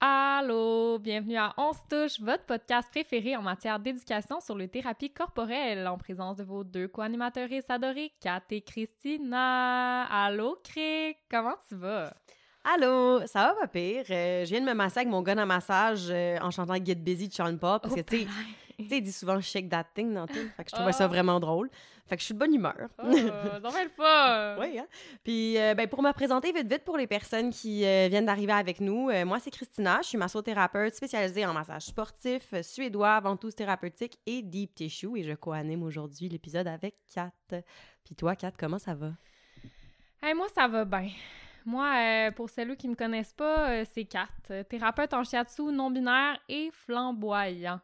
Allô, bienvenue à On se votre podcast préféré en matière d'éducation sur les thérapies corporelles, en présence de vos deux co-animateurs adorés, Kat et Christina. Allô, Cric, comment tu vas? Allô, ça va pas pire? Euh, je viens de me masser avec mon gun à massage euh, en chantant Get Busy de Sean Paul parce que, tu sais, tu sais, il dit souvent shake that thing dans tout. Fait que je trouvais ça Ah. vraiment drôle. Fait que je suis de bonne humeur. Oh, non, mais le fun! Oui, hein? Puis, euh, ben, pour me présenter vite, vite pour les personnes qui euh, viennent d'arriver avec nous, moi, c'est Christina. Je suis massothérapeute spécialisée en massage sportif, suédois, ventouse thérapeutique et deep tissue. Et je co-anime aujourd'hui l'épisode avec Kat. Puis toi, Kat, comment ça va? Hey, moi, ça va bien. Moi, euh, pour celles qui me connaissent pas, euh, c'est Kat, euh, thérapeute en shiatsu non-binaire et flamboyant.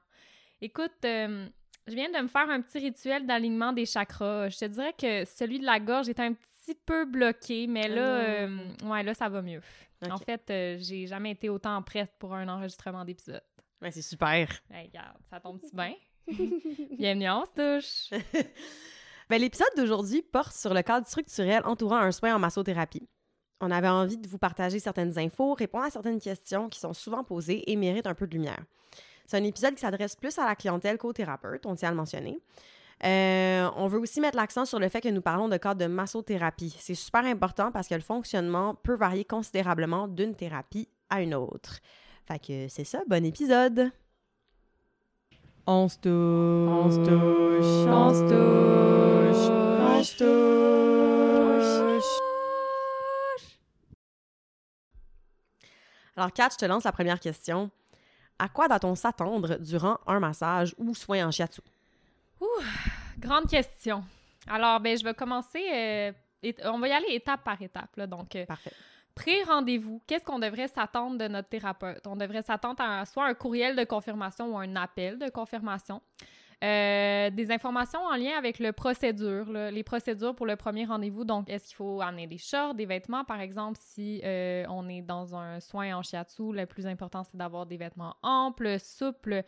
Écoute, euh, je viens de me faire un petit rituel d'alignement des chakras. Je te dirais que celui de la gorge est un petit peu bloqué, mais là, ouais, là, ça va mieux. En fait, j'ai jamais été autant prête pour un enregistrement d'épisode. Ouais, c'est super. Hey, regarde, ça tombe-tu bien? Bienvenue, on se touche! Ben, L'épisode d'aujourd'hui porte sur le cadre structurel entourant un soin en massothérapie. On avait envie de vous partager certaines infos, répondre à certaines questions qui sont souvent posées et méritent un peu de lumière. C'est un épisode qui s'adresse plus à la clientèle qu'aux thérapeutes, on tient à le mentionner. Euh, on veut aussi mettre l'accent sur le fait que nous parlons de cadre de massothérapie. C'est super important parce que le fonctionnement peut varier considérablement d'une thérapie à une autre. Fait que c'est ça, bon épisode! On se touche. On se touche. On se touche. Alors, Kat, je te lance la première question. À quoi doit-on s'attendre durant un massage ou soin en shiatsu? Grande question. Alors, ben, je vais commencer. euh, et- on va y aller étape par étape. Là. Donc, euh, Parfait. pré-rendez-vous, qu'est-ce qu'on devrait s'attendre de notre thérapeute? On devrait s'attendre à soit un courriel de confirmation ou un appel de confirmation. Euh, des informations en lien avec le procédure, les procédures pour le premier rendez-vous. Donc, est-ce qu'il faut amener des shorts, des vêtements, par exemple, si euh, on est dans un soin en shiatsu, le plus important, c'est d'avoir des vêtements amples, souples.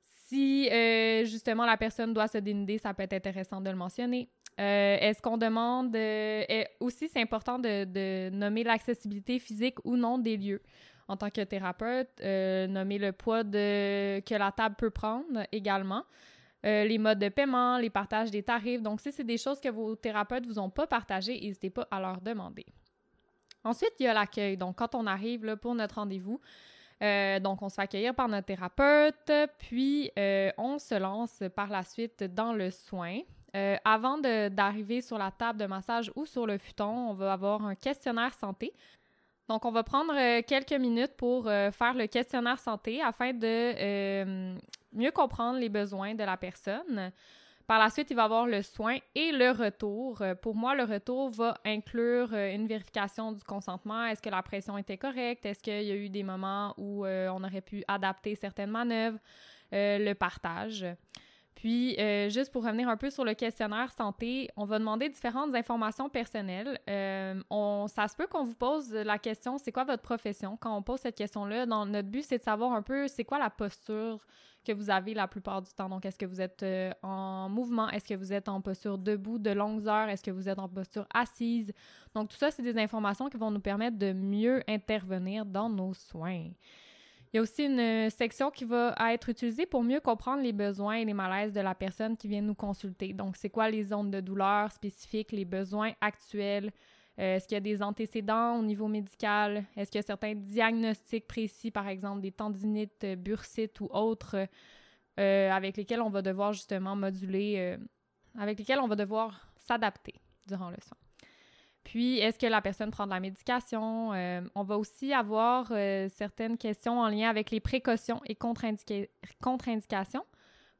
Si euh, justement la personne doit se dénuder, ça peut être intéressant de le mentionner. Est-ce qu'on demande aussi c'est important de, nommer l'accessibilité physique ou non des lieux en tant que thérapeute, nommer le poids que la table peut prendre également. Euh, les modes de paiement, les partages des tarifs. Donc, si c'est des choses que vos thérapeutes vous ont pas partagées, n'hésitez pas à leur demander. Ensuite, il y a l'accueil. Donc, quand on arrive là, pour notre rendez-vous, euh, donc on se fait accueillir par notre thérapeute, puis euh, on se lance par la suite dans le soin. Avant d'arriver sur la table de massage ou sur le futon, on va avoir un questionnaire santé. Donc, on va prendre euh, quelques minutes pour euh, faire le questionnaire santé afin de euh, mieux comprendre les besoins de la personne. Par la suite, il va y avoir le soin et le retour. Pour moi, le retour va inclure une vérification du consentement. Est-ce que la pression était correcte? Est-ce qu'il y a eu des moments où on aurait pu adapter certaines manœuvres? Le partage. Puis, euh, juste pour revenir un peu sur le questionnaire santé, on va demander différentes informations personnelles. Euh, on, ça se peut qu'on vous pose la question c'est quoi votre profession? Quand on pose cette question-là, notre but, c'est de savoir un peu c'est quoi la posture que vous avez la plupart du temps. Donc, est-ce que vous êtes euh, en mouvement? Est-ce que vous êtes en posture debout de longues heures? Est-ce que vous êtes en posture assise? Donc, tout ça, c'est des informations qui vont nous permettre de mieux intervenir dans nos soins. Il y a aussi une euh, section qui va être utilisée pour mieux comprendre les besoins et les malaises de la personne qui vient nous consulter. Donc, c'est quoi les zones de douleur spécifiques, les besoins actuels? Euh, Est-ce qu'il y a des antécédents au niveau médical? Est-ce qu'il y a certains diagnostics précis, par exemple des tendinites, euh, bursites ou autres, avec lesquels on va devoir justement moduler, avec lesquels on va devoir s'adapter durant le soin? Puis, est-ce que la personne prend de la médication? Euh, on va aussi avoir euh, certaines questions en lien avec les précautions et contre-indica- contre-indications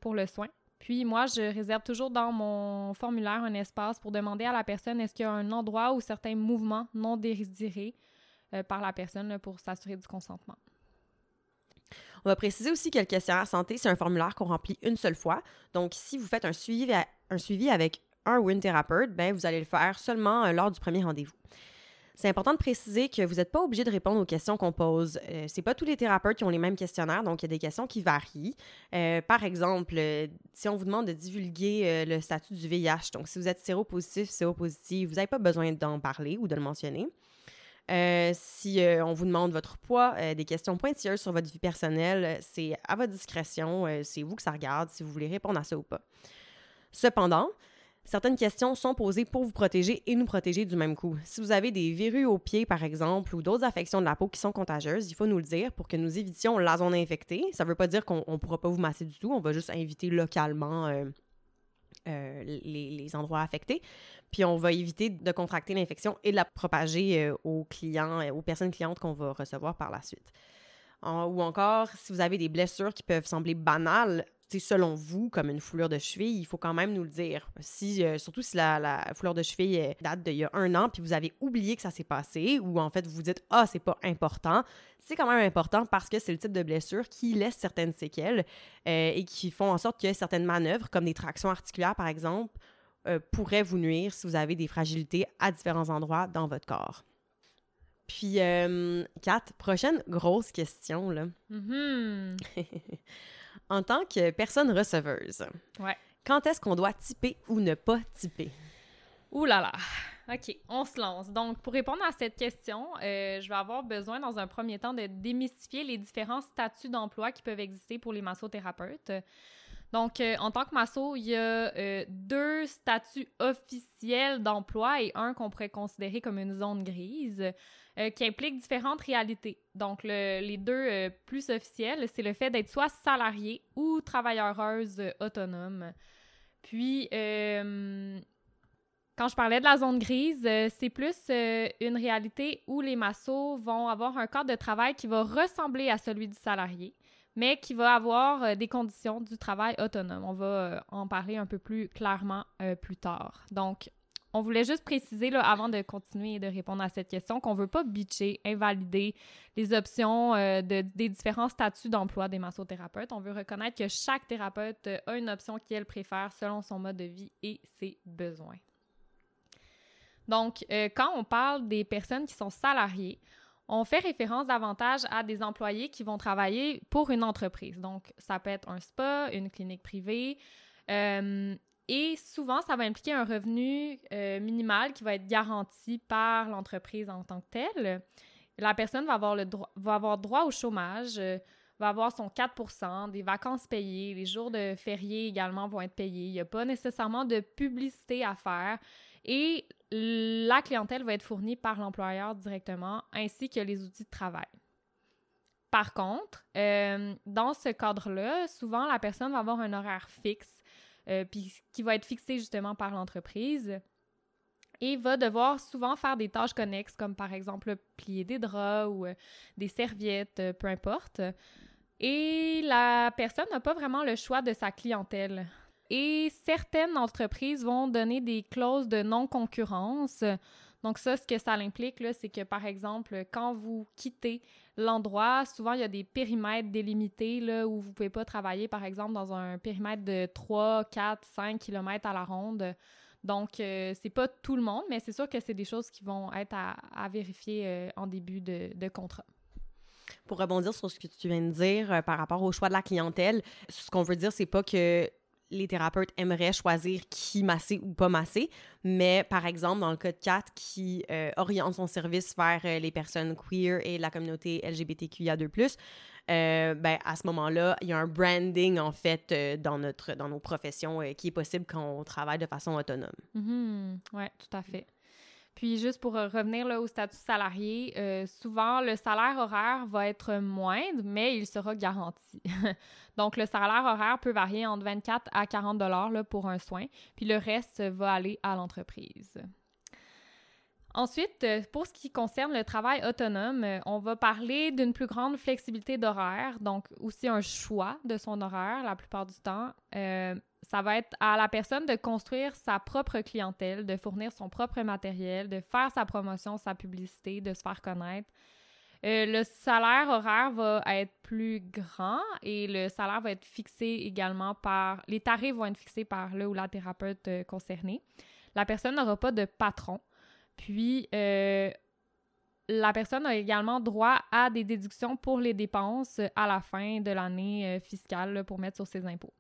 pour le soin. Puis, moi, je réserve toujours dans mon formulaire un espace pour demander à la personne est-ce qu'il y a un endroit ou certains mouvements non désirés euh, par la personne pour s'assurer du consentement. On va préciser aussi que le questionnaire santé, c'est un formulaire qu'on remplit une seule fois. Donc, si vous faites un suivi, un suivi avec un ou une thérapeute, ben, vous allez le faire seulement euh, lors du premier rendez-vous. C'est important de préciser que vous n'êtes pas obligé de répondre aux questions qu'on pose. Euh, c'est pas tous les thérapeutes qui ont les mêmes questionnaires, donc il y a des questions qui varient. Euh, par exemple, euh, si on vous demande de divulguer le statut du VIH, donc si vous êtes séropositif, séropositif, vous n'avez pas besoin d'en parler ou de le mentionner. Si on vous demande votre poids, des questions pointilleuses sur votre vie personnelle, c'est à votre discrétion, c'est vous que ça regarde si vous voulez répondre à ça ou pas. Cependant, certaines questions sont posées pour vous protéger et nous protéger du même coup. Si vous avez des verrues aux pieds, par exemple, ou d'autres affections de la peau qui sont contagieuses, il faut nous le dire pour que nous évitions la zone infectée. Ça ne veut pas dire qu'on ne pourra pas vous masser du tout, on va juste inviter localement euh, euh, les, endroits affectés. Puis on va éviter de contracter l'infection et de la propager euh, aux clients, aux personnes clientes qu'on va recevoir par la suite. Ou encore, si vous avez des blessures qui peuvent sembler banales, selon vous, comme une foulure de cheville, il faut quand même nous le dire. Si, euh, surtout si la, la foulure de cheville euh, date d'il y a un an, puis vous avez oublié que ça s'est passé, ou en fait vous vous dites ah c'est pas important, c'est quand même important parce que c'est le type de blessure qui laisse certaines séquelles euh, et qui font en sorte que certaines manœuvres, comme des tractions articulaires par exemple, euh, pourraient vous nuire si vous avez des fragilités à différents endroits dans votre corps. Puis, Kat, prochaine grosse question, là. Mhm. en tant que personne receveuse, Ouais. quand est-ce qu'on doit typer ou ne pas typer? Ouh là là. OK, on se lance. Donc, pour répondre à cette question, euh, je vais avoir besoin, dans un premier temps, de démystifier les différents statuts d'emploi qui peuvent exister pour les massothérapeutes. Donc, euh, en tant que masso, il y a euh, deux statuts officiels d'emploi et un qu'on pourrait considérer comme une zone grise euh, qui implique différentes réalités. Donc, le- les deux plus officiels, c'est le fait d'être soit salarié ou travailleuse autonome. Puis, quand je parlais de la zone grise, c'est plus une réalité où les massos vont avoir un cadre de travail qui va ressembler à celui du salarié, mais qui va avoir euh, des conditions du travail autonome. On va euh, en parler un peu plus clairement euh, plus tard. Donc, on voulait juste préciser, là, avant de continuer et de répondre à cette question, qu'on ne veut pas bitcher, invalider les options de- des différents statuts d'emploi des massothérapeutes. On veut reconnaître que chaque thérapeute a une option qu'elle préfère selon son mode de vie et ses besoins. Donc, quand on parle des personnes qui sont salariées, on fait référence davantage à des employés qui vont travailler pour une entreprise. Donc, ça peut être un spa, une clinique privée. euh, et souvent, ça va impliquer un revenu euh, minimal qui va être garanti par l'entreprise en tant que telle. La personne va avoir, le droit, va avoir droit au chômage, euh, va avoir son 4% des vacances payées, les jours de fériés également vont être payés. Il n'y a pas nécessairement de publicité à faire. Et la clientèle va être fournie par l'employeur directement, ainsi que les outils de travail. Par contre, euh, dans ce cadre-là, souvent, la personne va avoir un horaire fixe, euh, qui va être fixé justement par l'entreprise et va devoir souvent faire des tâches connexes, comme par exemple plier des draps ou euh, des serviettes, peu importe. Et la personne n'a pas vraiment le choix de sa clientèle. Et certaines entreprises vont donner des clauses de non-concurrence. Donc ça, ce que ça implique, c'est que, par exemple, quand vous quittez l'endroit, souvent, il y a des périmètres délimités où vous ne pouvez pas travailler, par exemple, dans un périmètre de 3, 4, 5 km à la ronde. Donc, euh, c'est pas tout le monde, mais c'est sûr que c'est des choses qui vont être à, vérifier euh, en début de, de contrat. Pour rebondir sur ce que tu viens de dire euh, par rapport au choix de la clientèle, ce qu'on veut dire, c'est pas que les thérapeutes aimeraient choisir qui masser ou pas masser, mais par exemple, dans le cas de Kat qui euh, oriente son service vers euh, les personnes queer et la communauté LGBTQIA2+, euh, ben, à ce moment-là, il y a un branding, en fait, dans, notre, dans nos professions qui est possible quand on travaille de façon autonome. Mhm. Oui, tout à fait. Puis juste pour euh, revenir au statut salarié, euh, souvent le salaire horaire va être moindre, mais il sera garanti. Donc le salaire horaire peut varier entre 24 à 40 dollars pour un soin, puis le reste va aller à l'entreprise. Ensuite, euh, pour ce qui concerne le travail autonome, on va parler d'une plus grande flexibilité d'horaire, donc aussi un choix de son horaire la plupart du temps. Ça va être à la personne de construire sa propre clientèle, de fournir son propre matériel, de faire sa promotion, sa publicité, de se faire connaître. Euh, le salaire horaire va être plus grand et le salaire va être fixé également par... Les tarifs vont être fixés par le ou la thérapeute euh, concernée. La personne n'aura pas de patron. Puis, euh, la personne a également droit à des déductions pour les dépenses à la fin de l'année fiscale pour mettre sur ses impôts.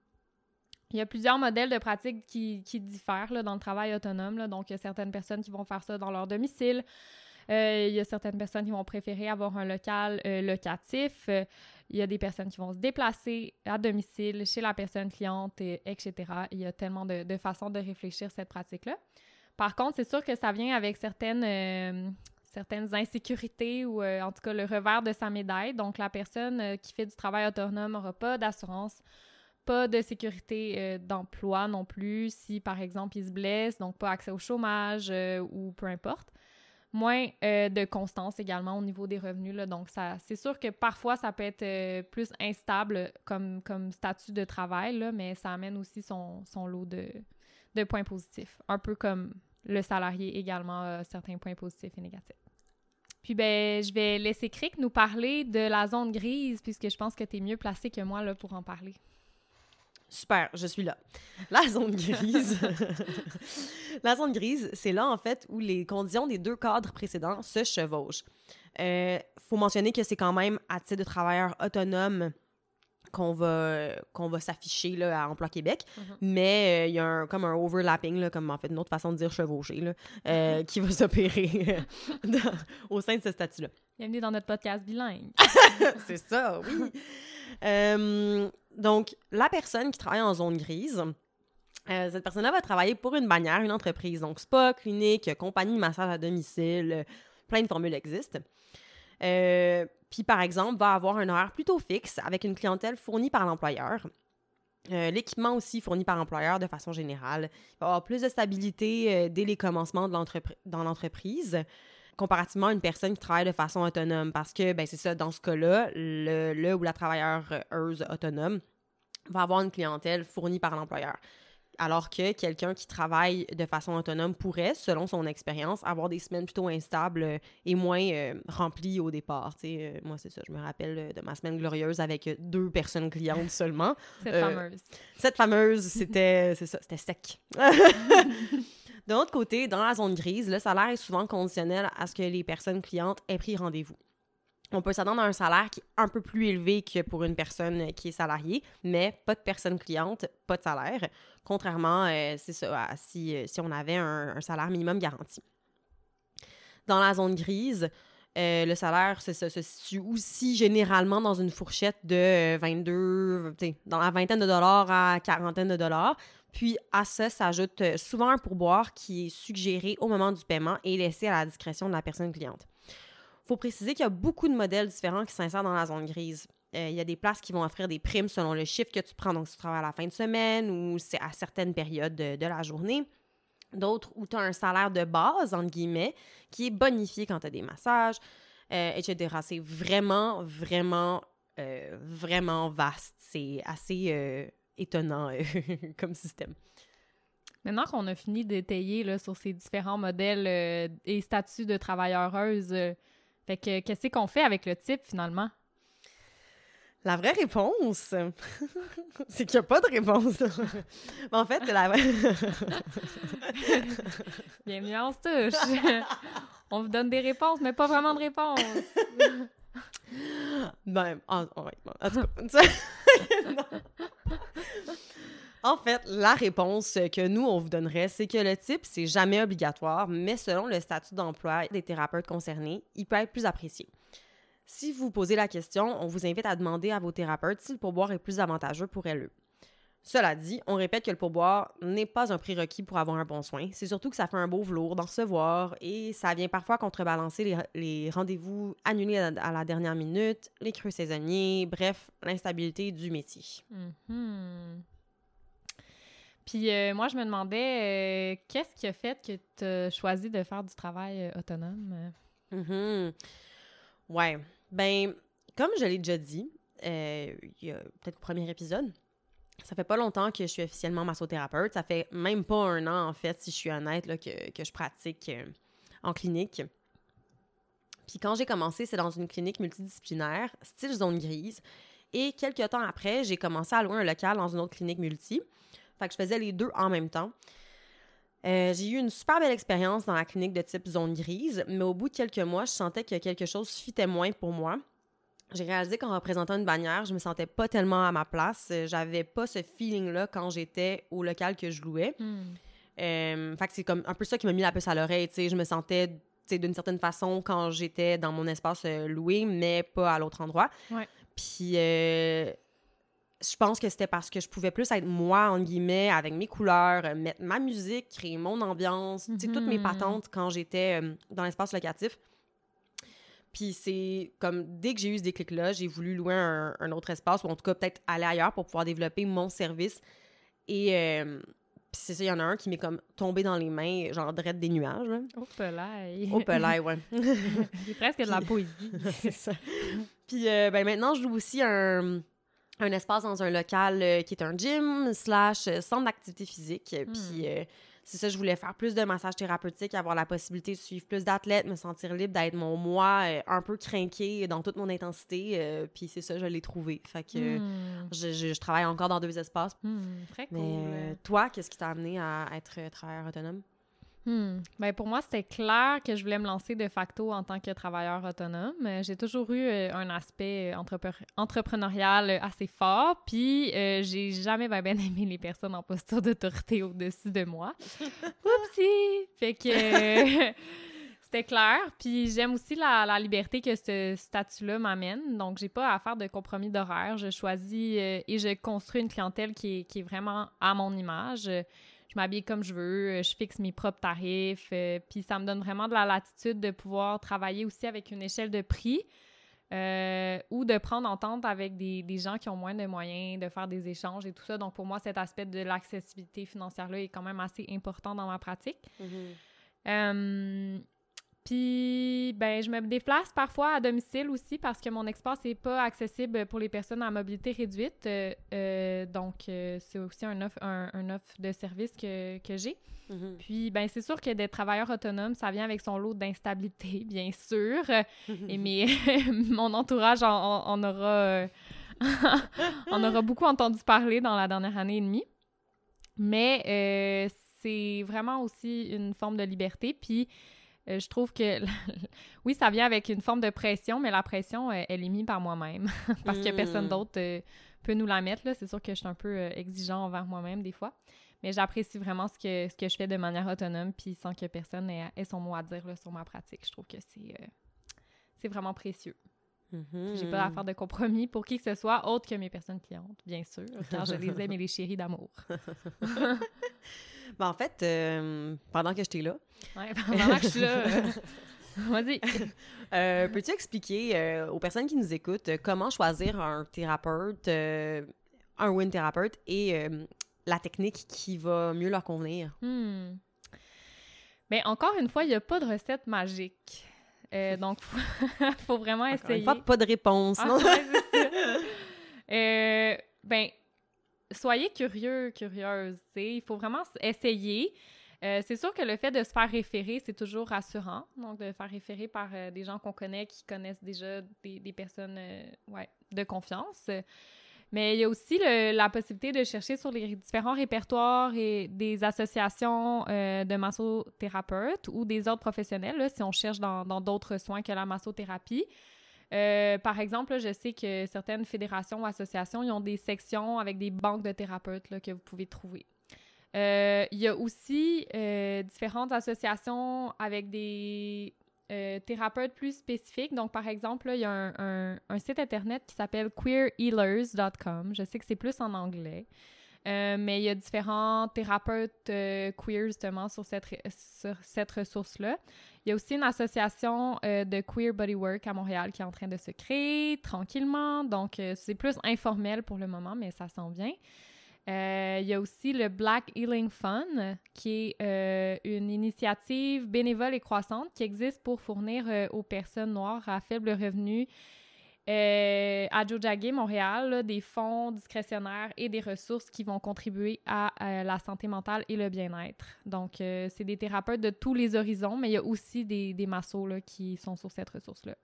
Il y a plusieurs modèles de pratiques qui, diffèrent dans le travail autonome. Donc, il y a certaines personnes qui vont faire ça dans leur domicile. Euh, il y a certaines personnes qui vont préférer avoir un local euh, locatif. Euh, il y a des personnes qui vont se déplacer à domicile, chez la personne cliente, etc. Il y a tellement de, façons de réfléchir cette pratique-là. Par contre, c'est sûr que ça vient avec certaines, certaines insécurités ou en tout cas le revers de sa médaille. Donc, la personne qui fait du travail autonome n'aura pas d'assurance pas de sécurité euh, d'emploi non plus si, par exemple, il se blesse, donc pas accès au chômage euh, ou peu importe. Moins euh, de constance également au niveau des revenus. Là, donc, ça, c'est sûr que parfois, ça peut être plus instable comme, comme statut de travail, là, mais ça amène aussi son, son lot de, de points positifs. Un peu comme le salarié également certains points positifs et négatifs. Puis ben, je vais laisser Crick nous parler de la zone grise, puisque je pense que tu es mieux placé que moi là, pour en parler. Super, je suis là. La zone grise. la zone grise, c'est là, en fait, où les conditions des deux cadres précédents se chevauchent. Il euh, faut mentionner que c'est quand même à titre de travailleur autonome qu'on va, qu'on va s'afficher à Emploi Québec, mm-hmm. mais euh, il y a un, comme un overlapping, là, comme en fait une autre façon de dire chevaucher, là, euh, mm-hmm. qui va s'opérer au sein de ce statut-là. Bienvenue dans notre podcast bilingue. c'est ça, oui. Donc, la personne qui travaille en zone grise, euh, cette personne-là va travailler pour une bannière, une entreprise. Donc, spa, clinique, compagnie de massage à domicile, plein de formules existent. Euh, puis, par exemple, va avoir un horaire plutôt fixe avec une clientèle fournie par l'employeur. Euh, l'équipement aussi fourni par l'employeur de façon générale. Il va avoir plus de stabilité dès les commencements de dans l'entreprise comparativement à une personne qui travaille de façon autonome. Parce que, ben, c'est ça, dans ce cas-là, le, le, ou la travailleuse autonome va avoir une clientèle fournie par l'employeur. Alors que quelqu'un qui travaille de façon autonome pourrait, selon son expérience, avoir des semaines plutôt instables et moins euh, remplies au départ. Euh, moi, c'est ça, je me rappelle de ma semaine glorieuse avec deux personnes clientes seulement. cette euh, fameuse. Cette fameuse, c'était, c'est ça, c'était sec. De l'autre côté, dans la zone grise, le salaire est souvent conditionnel à ce que les personnes clientes aient pris rendez-vous. On peut s'attendre à un salaire qui est un peu plus élevé que pour une personne qui est salariée, mais pas de personne cliente, pas de salaire. Contrairement, euh, c'est ça, si, euh, si, on avait un, salaire minimum garanti. Dans la zone grise, euh, le salaire se, se, situe aussi généralement dans une fourchette de 22, dans la vingtaine de dollars à quarantaine de dollars. Puis à ça s'ajoute euh, souvent un pourboire qui est suggéré au moment du paiement et laissé à la discrétion de la personne cliente. Il faut préciser qu'il y a beaucoup de modèles différents qui s'insèrent dans la zone grise. Euh, il y a des places qui vont offrir des primes selon le chiffre que tu prends, donc si tu travailles à la fin de semaine ou c'est à certaines périodes de, la journée. D'autres où tu as un salaire de base, entre guillemets, qui est bonifié quand tu as des massages, euh, etc. C'est vraiment, vraiment, vraiment vaste. C'est assez étonnant comme système. Maintenant qu'on a fini d'étayer sur ces différents modèles euh, et statuts de travailleureuse, euh, fait que qu'est-ce qu'on fait avec le type finalement? La vraie réponse, c'est qu'il n'y a pas de réponse. en fait, la vraie... Bienvenue en touche. On vous donne des réponses, mais pas vraiment de réponses. ben, en, en tout cas, En fait, la réponse que nous, on vous donnerait, c'est que le type, c'est jamais obligatoire, mais selon le statut d'emploi des thérapeutes concernés, il peut être plus apprécié. Si vous posez la question, on vous invite à demander à vos thérapeutes si le pourboire est plus avantageux pour elles. Cela dit, on répète que le pourboire n'est pas un prérequis pour avoir un bon soin. C'est surtout que ça fait un beau velours d'en recevoir et ça vient parfois contrebalancer les, rendez-vous annulés à, la dernière minute, les creux saisonniers, bref, l'instabilité du métier. Mm-hmm. Puis euh, moi, je me demandais, euh, qu'est-ce qui a fait que tu as choisi de faire du travail euh, autonome? Mm Ouais. Ben, comme je l'ai déjà dit, il y a peut-être au premier épisode, ça fait pas longtemps que je suis officiellement massothérapeute. Ça fait même pas un an, en fait, si je suis honnête, là, que, que je pratique en clinique. Puis quand j'ai commencé, c'est dans une clinique multidisciplinaire, style zone grise. Et quelques temps après, j'ai commencé à louer un local dans une autre clinique multi. Fait que je faisais les deux en même temps. Euh, j'ai eu une super belle expérience dans la clinique de type zone grise, mais au bout de quelques mois, je sentais que quelque chose fitait moins pour moi. J'ai réalisé qu'en représentant une bannière, je me sentais pas tellement à ma place. J'avais pas ce feeling-là quand j'étais au local que je louais. Euh, fait que c'est comme un peu ça qui m'a mis la puce à l'oreille. Je me sentais d'une certaine façon quand j'étais dans mon espace euh, loué, mais pas à l'autre endroit. Ouais. Puis euh, je pense que c'était parce que je pouvais plus être moi, en guillemets, avec mes couleurs, euh, mettre ma musique, créer mon ambiance, tu sais, toutes mes Mhm. patentes quand j'étais euh, dans l'espace locatif. Puis c'est comme dès que j'ai eu ce déclic-là, j'ai voulu louer un, un autre espace ou en tout cas peut-être aller ailleurs pour pouvoir développer mon service. Et euh, puis c'est ça, il y en a un qui m'est comme tombé dans les mains, genre direct des nuages. Là. Oh, pelaille. Au pelay, ouais. C'est presque de la poésie. c'est ça. Puis euh, ben, maintenant, je loue aussi un, un espace dans un local euh, qui est un gym slash euh, centre d'activité physique. Puis euh, c'est ça, je voulais faire plus de massage thérapeutique, avoir la possibilité de suivre plus d'athlètes, me sentir libre d'être mon moi, euh, un peu craqué dans toute mon intensité. euh, puis c'est ça, je l'ai trouvé. Fait que Hmm. je, je- je travaille encore dans deux espaces. Hmm, Très. Mais euh, toi, qu'est-ce qui t'a amené à être euh, travailleur autonome? Hmm. Ben pour moi, c'était clair que je voulais me lancer de facto en tant que travailleur autonome. Euh, J'ai toujours eu euh, un aspect euh, entrepre- entrepreneurial assez fort, puis euh, j'ai jamais ben aimé les personnes en posture d'autorité au-dessus de moi. Oupsie! Fait que c'était clair. Puis j'aime aussi la, la liberté que ce statut-là m'amène. Donc, j'ai pas à faire de compromis d'horaire. Je choisis euh, et je construis une clientèle qui est, qui est vraiment à mon image. Je m'habille comme je veux, euh, je fixe mes propres tarifs, euh, puis ça me donne vraiment de la latitude de pouvoir travailler aussi avec une échelle de prix euh, ou de prendre entente avec des, des gens qui ont moins de moyens, de faire des échanges et tout ça. Donc, pour moi, cet aspect de l'accessibilité financière-là est quand même assez important dans ma pratique. Euh, puis, ben, je me déplace parfois à domicile aussi parce que mon espace n'est pas accessible pour les personnes à mobilité réduite. Euh, euh, donc, euh, c'est aussi un offre, un, un offre de service que, que j'ai. Mhm. Puis, ben, c'est sûr que d'être travailleur autonome, ça vient avec son lot d'instabilité, bien sûr. Et mais mon entourage en, aura, en aura beaucoup entendu parler dans la dernière année et demie. Mais c'est vraiment aussi une forme de liberté. Puis je trouve que, oui, ça vient avec une forme de pression, mais la pression, euh, elle est mise par moi-même. Parce que personne Mm. d'autre euh, peut nous la mettre. C'est sûr que je suis un peu euh, exigeant envers moi-même des fois. Mais j'apprécie vraiment ce que, ce que je fais de manière autonome, puis sans que personne ait, ait son mot à dire là, sur ma pratique. Je trouve que c'est euh, c'est vraiment précieux. Mhm. J'ai pas à faire de compromis pour qui que ce soit, autre que mes personnes clientes, bien sûr, car je les aime et les chéris d'amour. Ben, en fait, euh, pendant que j'étais là, Ouais, pendant que je suis là, euh, vas-y. euh, peux-tu expliquer euh, aux personnes qui nous écoutent comment choisir un thérapeute, un win thérapeute et la technique qui va mieux leur convenir? Hmm. Mais encore une fois, il n'y a pas de recette magique. Donc, faut, faut vraiment essayer. fois, pas de réponse. Ah, non? ouais. Euh, ben, soyez curieux, curieuse. Il faut vraiment essayer. Euh, c'est sûr que le fait de se faire référer, c'est toujours rassurant. Donc, de faire référer par euh, des gens qu'on connaît, qui connaissent déjà des, personnes euh, ouais, de confiance. Mais il y a aussi la possibilité de chercher sur les différents répertoires et des associations de massothérapeutes ou des autres professionnels, si on cherche dans d'autres soins que la massothérapie. Euh, par exemple, je sais que certaines fédérations ou associations, ils ont des sections avec des banques de thérapeutes que vous pouvez trouver. Euh, il y a aussi euh, différentes associations avec des thérapeutes plus spécifiques. Donc, par exemple, il y a un, site internet qui s'appelle queerhealers.com. Je sais que c'est plus en anglais. Mais il y a différents thérapeutes queer justement sur cette ressource-là. Il y a aussi une association euh, de queer bodywork à Montréal qui est en train de se créer tranquillement. Donc, euh, c'est plus informel pour le moment, mais ça s'en vient. Euh, il y a aussi le Black Healing Fund, qui est euh, une initiative bénévole et croissante qui existe pour fournir euh, aux personnes noires à faible revenu euh, à Jojage, Montréal, là, des fonds discrétionnaires et des ressources qui vont contribuer à euh, la santé mentale et le bien-être. Donc, euh, c'est des thérapeutes de tous les horizons, mais il y a aussi des, des massos là, qui sont sur cette ressource-là.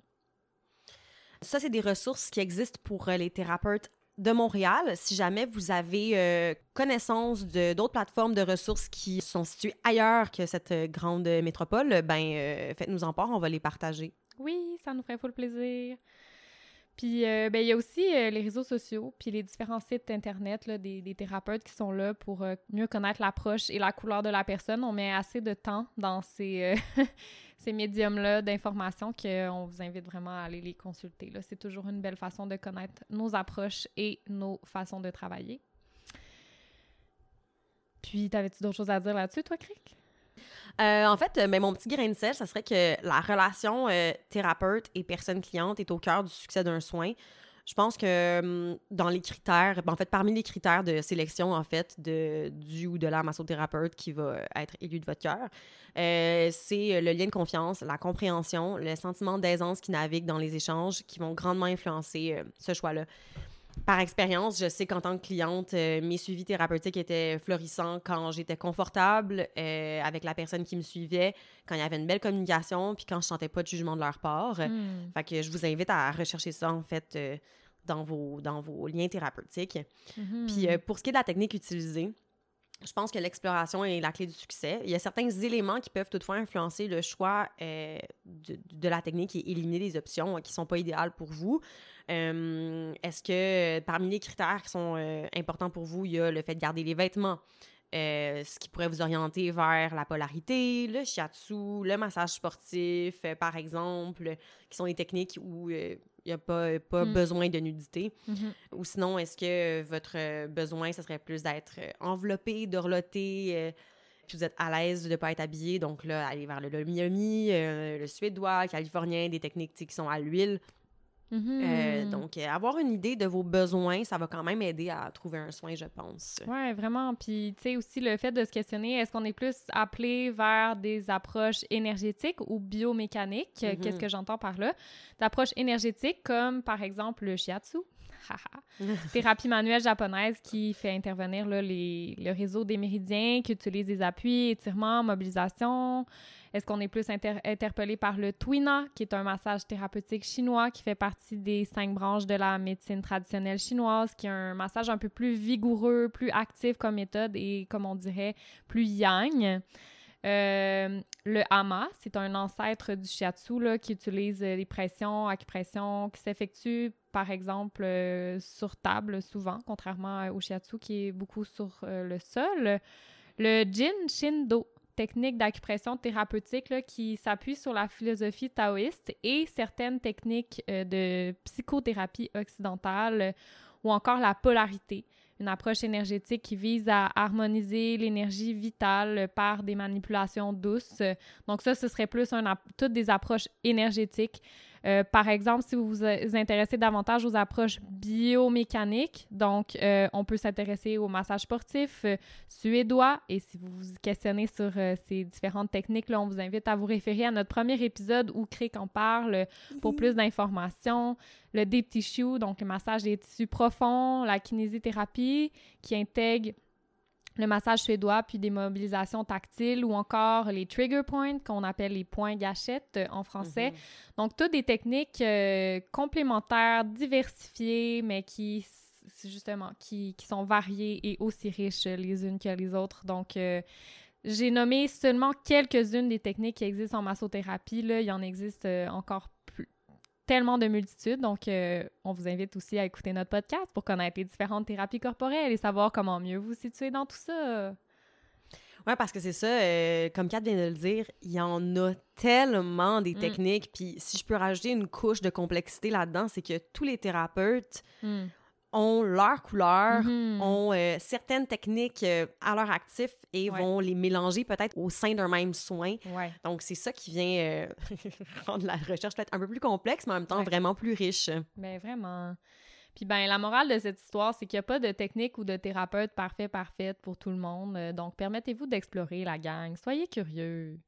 Ça, c'est des ressources qui existent pour euh, les thérapeutes de Montréal. Si jamais vous avez connaissance de d'autres plateformes de ressources qui sont situées ailleurs que cette grande métropole, ben faites-nous en part, on va les partager. Oui, ça nous ferait full plaisir. Puis, euh, ben, il y a aussi euh, les réseaux sociaux, puis les différents sites Internet des, thérapeutes qui sont là pour euh, mieux connaître l'approche et la couleur de la personne. On met assez de temps dans ces, ces médiums-là d'information qu'on vous invite vraiment à aller les consulter. C'est toujours une belle façon de connaître nos approches et nos façons de travailler. Puis, t'avais-tu d'autres choses à dire là-dessus, toi, Crick? Euh, en fait, euh, ben, mon petit grain de sel, ça serait que la relation euh, thérapeute et personne-cliente est au cœur du succès d'un soin. Je pense que hum, dans les critères, ben, en fait, parmi les critères de sélection, en fait, de, du ou de la massothérapeute qui va être élu de votre cœur, c'est le lien de confiance, la compréhension, le sentiment d'aisance qui navigue dans les échanges qui vont grandement influencer ce choix-là. Par expérience, je sais qu'en tant que cliente, euh, mes suivis thérapeutiques étaient florissants quand j'étais confortable euh, avec la personne qui me suivait, quand il y avait une belle communication, puis quand je sentais pas de jugement de leur part. Hmm. Fait que je vous invite à rechercher ça, en fait, euh, dans, vos, dans vos liens thérapeutiques. Mhm. Puis pour ce qui est de la technique utilisée, je pense que l'exploration est la clé du succès. Il y a certains éléments qui peuvent toutefois influencer le choix euh, de, la technique et éliminer les options qui sont pas idéales pour vous. Euh, Est-ce que parmi les critères qui sont euh, importants pour vous, il y a le fait de garder les vêtements, ce qui pourrait vous orienter vers la polarité, le shiatsu, le massage sportif, par exemple, qui sont des techniques où il n'y a pas, pas Mm. besoin de nudité. Mhm. Ou sinon, est-ce que votre besoin, ce serait plus d'être euh, enveloppé, dorloté, euh, puis vous êtes à l'aise de ne pas être habillé, donc là, aller vers le lomi euh, le suédois, le californien, des techniques qui sont à l'huile. Euh, donc, euh, avoir une idée de vos besoins, ça va quand même aider à trouver un soin, je pense. Ouais, vraiment. Puis, tu sais, aussi le fait de se questionner, est-ce qu'on est plus appelé vers des approches énergétiques ou biomécaniques? Mhm. Qu'est-ce que j'entends par là? D'approches énergétiques comme, par exemple, le shiatsu. Thérapie manuelle japonaise qui fait intervenir les, le réseau des méridiens, qui utilise des appuis, étirements, mobilisation. Est-ce qu'on est plus inter- interpellé par le Twina, qui est un massage thérapeutique chinois qui fait partie des cinq branches de la médecine traditionnelle chinoise, qui est un massage un peu plus vigoureux, plus actif comme méthode et, comme on dirait, plus yang? Euh, le hama, c'est un ancêtre du shiatsu là, qui utilise euh, les pressions, acupressions, qui s'effectuent par exemple euh, sur table souvent, contrairement euh, au shiatsu qui est beaucoup sur le sol. Le Jin Shindo, technique d'acupression thérapeutique là, qui s'appuie sur la philosophie taoïste et certaines techniques de psychothérapie occidentale ou encore la polarité, une approche énergétique qui vise à harmoniser l'énergie vitale par des manipulations douces. Donc ça, ce serait plus un toutes des approches énergétiques. Euh, par exemple, si vous vous intéressez davantage aux approches biomécaniques, donc euh, on peut s'intéresser au massage sportif euh, suédois. Et si vous vous questionnez sur ces différentes techniques, là, on vous invite à vous référer à notre premier épisode où Crick en parle pour plus d'informations. Le deep tissue, donc le massage des tissus profonds, la kinésithérapie qui intègre le massage suédois, puis des mobilisations tactiles ou encore les trigger points qu'on appelle les points gâchettes euh, en français. Mhm. Donc, toutes des techniques euh, complémentaires, diversifiées, mais qui, justement, qui, qui sont variées et aussi riches les unes que les autres. Donc, euh, j'ai nommé seulement quelques-unes des techniques qui existent en massothérapie. Là, il y en existe encore plus. Tellement de multitudes. Donc, euh, on vous invite aussi à écouter notre podcast pour connaître les différentes thérapies corporelles et savoir comment mieux vous situer dans tout ça. Ouais, parce que c'est ça, euh, comme Kat vient de le dire, il y en a tellement des Mm. techniques. Puis si je peux rajouter une couche de complexité là-dedans, c'est que tous les thérapeutes Hmm. Ont leur couleur, Mhm. ont euh, certaines techniques euh, à leur actif et Ouais. vont les mélanger peut-être au sein d'un même soin. Ouais. Donc c'est ça qui vient euh, rendre la recherche peut-être un peu plus complexe, mais en même temps Ouais. vraiment plus riche. Ben vraiment. Puis ben la morale de cette histoire, c'est qu'il n'y a pas de technique ou de thérapeute parfait parfaite pour tout le monde. Donc permettez-vous d'explorer la gang. Soyez curieux.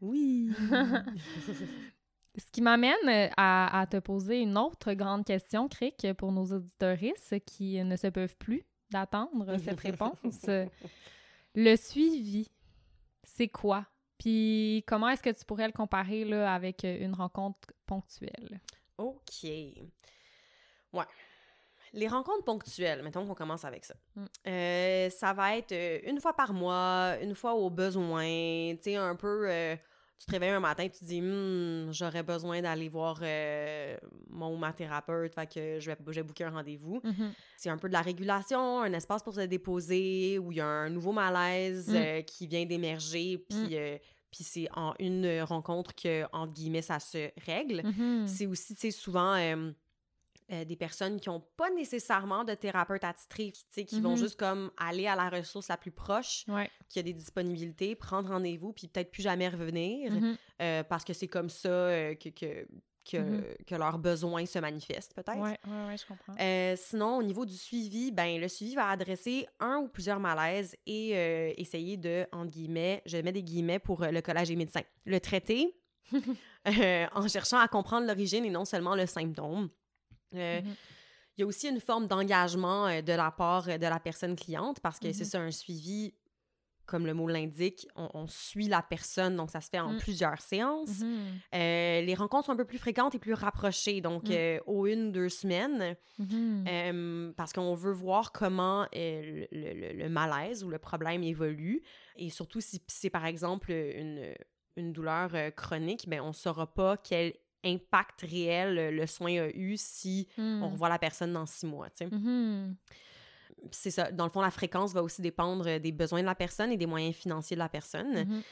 Oui. Ce qui m'amène euh, à, à te poser une autre grande question, Crick, pour nos auditoristes qui ne se peuvent plus d'attendre cette réponse. Le suivi, c'est quoi? Puis comment est-ce que tu pourrais le comparer là, avec euh, une rencontre ponctuelle? OK. Ouais. Les rencontres ponctuelles, mettons qu'on commence avec ça. Mm. Euh, ça va être une fois par mois, une fois au besoin, tu sais, un peu... euh, tu te réveilles un matin et tu te dis Hmm, j'aurais besoin d'aller voir euh, mon ma thérapeute, fait que je vais, je vais booker un rendez-vous. Mhm. C'est un peu de la régulation, un espace pour se déposer, où il y a un nouveau malaise Mm. euh, qui vient d'émerger, puis euh, puis c'est en une rencontre que, entre guillemets, ça se règle. Mhm. C'est aussi, tu sais, souvent euh, des personnes qui n'ont pas nécessairement de thérapeute attitré, qui, qui vont Mhm. juste comme aller à la ressource la plus proche, Ouais. qui a des disponibilités, prendre rendez-vous, puis peut-être plus jamais revenir, Mhm. euh, parce que c'est comme ça euh, que, que, que, que leurs besoins se manifestent, peut-être. Ouais, ouais, je comprends. Sinon, au niveau du suivi, ben le suivi va adresser un ou plusieurs malaises et essayer de, entre guillemets, je mets des guillemets pour le collège des médecins, le traiter en cherchant à comprendre l'origine et non seulement le symptôme. Euh, Mhm. Il y a aussi une forme d'engagement euh, de la part euh, de la personne cliente parce que c'est Mhm. ça, un suivi, comme le mot l'indique, on, on suit la personne, donc ça se fait en Mm. plusieurs séances. Mhm. Euh, les rencontres sont un peu plus fréquentes et plus rapprochées, donc Mm. euh, aux une, deux semaines. Euh, parce qu'on veut voir comment le, le- le malaise ou le problème évolue. Et surtout, si c'est par exemple une, une douleur chronique, ben, on ne saura pas quel impact réel le soin a eu si Mhm. on revoit la personne dans six mois. tu sais. Mhm. C'est ça. Dans le fond, la fréquence va aussi dépendre euh, des besoins de la personne et des moyens financiers de la personne. Mhm.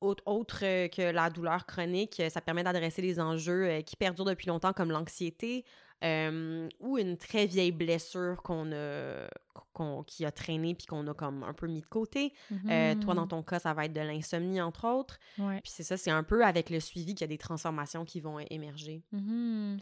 Autre, autre, euh, que la douleur chronique, euh, ça permet d'adresser des enjeux qui perdurent depuis longtemps, comme l'anxiété euh, ou une très vieille blessure qu'on a, qu'on- qui a traîné puis qu'on a comme un peu mis de côté. Euh, toi, dans Mhm. ton cas, ça va être de l'insomnie, entre autres. Ouais. Puis c'est ça, c'est un peu avec le suivi qu'il y a des transformations qui vont émerger. Mhm.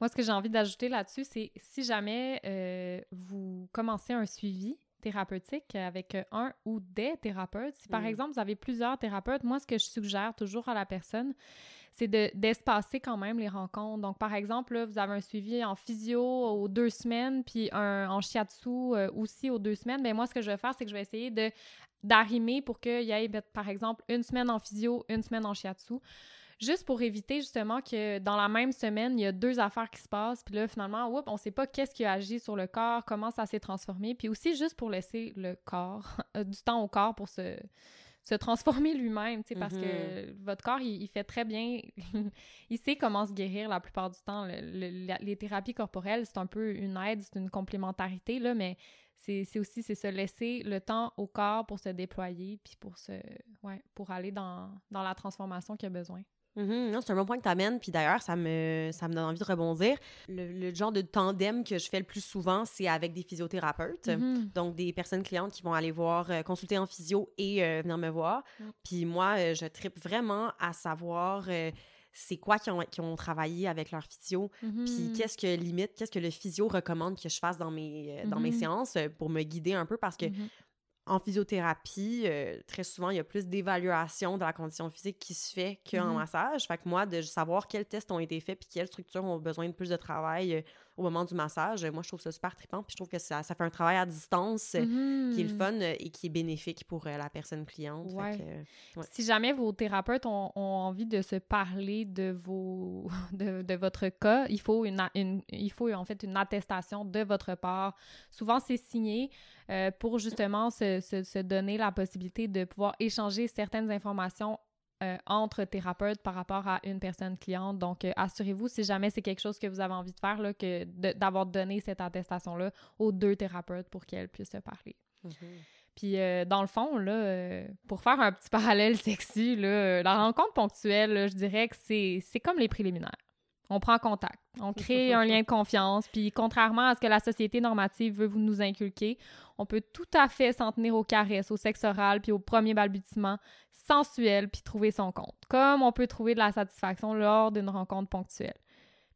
Moi, ce que j'ai envie d'ajouter là-dessus, c'est si jamais euh, vous commencez un suivi thérapeutique avec euh, un ou des thérapeutes, si par Mm. exemple vous avez plusieurs thérapeutes, moi, ce que je suggère toujours à la personne, c'est de- d'espacer quand même les rencontres. Donc, par exemple, là, vous avez un suivi en physio aux deux semaines, puis un en shiatsu euh, aussi aux deux semaines. Bien, moi, ce que je vais faire, c'est que je vais essayer de d'arrimer pour qu'il y ait, ben, par exemple, une semaine en physio, une semaine en shiatsu juste pour éviter justement que dans la même semaine, il y a deux affaires qui se passent, puis là, finalement, oups, on sait pas qu'est-ce qui a agi sur le corps, comment ça s'est transformé, puis aussi juste pour laisser le corps, euh, du temps au corps pour se, se transformer lui-même, tu sais, parce que votre corps, il, il fait très bien, il sait comment se guérir la plupart du temps. Le- le- la- les thérapies corporelles, c'est un peu une aide, c'est une complémentarité, là, mais c'est c'est aussi, c'est se laisser le temps au corps pour se déployer, puis pour se, ouais, pour aller dans, dans la transformation qu'il a besoin. Mhm, non, c'est un bon point que tu amènes. Puis d'ailleurs, ça me, ça me donne envie de rebondir. Le, le genre de tandem que je fais le plus souvent, c'est avec des physiothérapeutes. Mhm. Donc, des personnes clientes qui vont aller voir, euh, consulter en physio et euh, venir me voir. Mm. Puis moi, euh, je tripe vraiment à savoir c'est quoi qui ont, qui ont travaillé avec leur physio. Puis Mhm. qu'est-ce que limite, qu'est-ce que le physio recommande que je fasse dans mes, dans mes séances pour me guider un peu parce que. En physiothérapie, euh, très souvent, il y a plus d'évaluation de la condition physique qui se fait qu'en Mhm. massage. Fait que moi, de savoir quels tests ont été faits puis quelles structures ont besoin de plus de travail euh, au moment du massage, euh, moi, je trouve ça super trippant. Puis je trouve que ça, ça fait un travail à distance euh, qui est le Mhm. fun euh, et qui est bénéfique pour la personne cliente. Fait Ouais. que, Ouais. Si jamais vos thérapeutes ont, ont envie de se parler de vos de, de votre cas, il faut une, une- il faut en fait une attestation de votre part. Souvent c'est signé euh, pour justement se, se- se donner la possibilité de pouvoir échanger certaines informations euh, entre thérapeutes par rapport à une personne cliente. Donc, euh, assurez-vous, si jamais c'est quelque chose que vous avez envie de faire, là, que d'avoir donné cette attestation-là aux deux thérapeutes pour qu'elles puissent se parler. mhm. Puis euh, dans le fond, là, pour faire un petit parallèle sexy, là, la rencontre ponctuelle, là, je dirais que c'est comme les préliminaires. On prend contact, on crée un lien de confiance, puis contrairement à ce que la société normative veut vous nous inculquer, on peut tout à fait s'en tenir aux caresses, au sexe oral, puis au premier balbutiement sensuel, puis trouver son compte. Comme on peut trouver de la satisfaction lors d'une rencontre ponctuelle.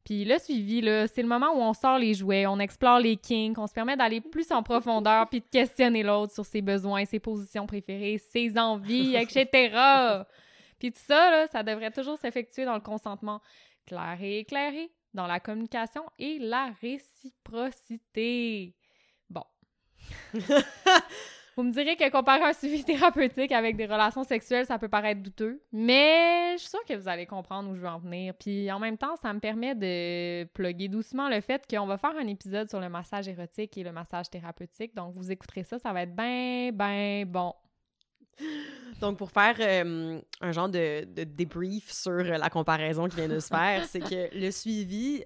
Puis le suivi, c'est le moment où on sort les jouets, on explore les kinks, on se permet d'aller plus en profondeur puis de questionner l'autre sur ses besoins, ses positions préférées, ses envies, etc. puis tout ça, là, ça devrait toujours s'effectuer dans le consentement clair et éclairé, dans la communication et la réciprocité. Bon. Vous me direz que comparer un suivi thérapeutique avec des relations sexuelles, ça peut paraître douteux, mais je suis sûre que vous allez comprendre où je veux en venir. Puis en même temps, ça me permet de plugger doucement le fait qu'on va faire un épisode sur le massage érotique et le massage thérapeutique. Donc vous écouterez ça, ça va être bien, bien bon. Donc, pour faire euh, un genre de, de, débrief sur la comparaison qui vient de se faire, c'est que le suivi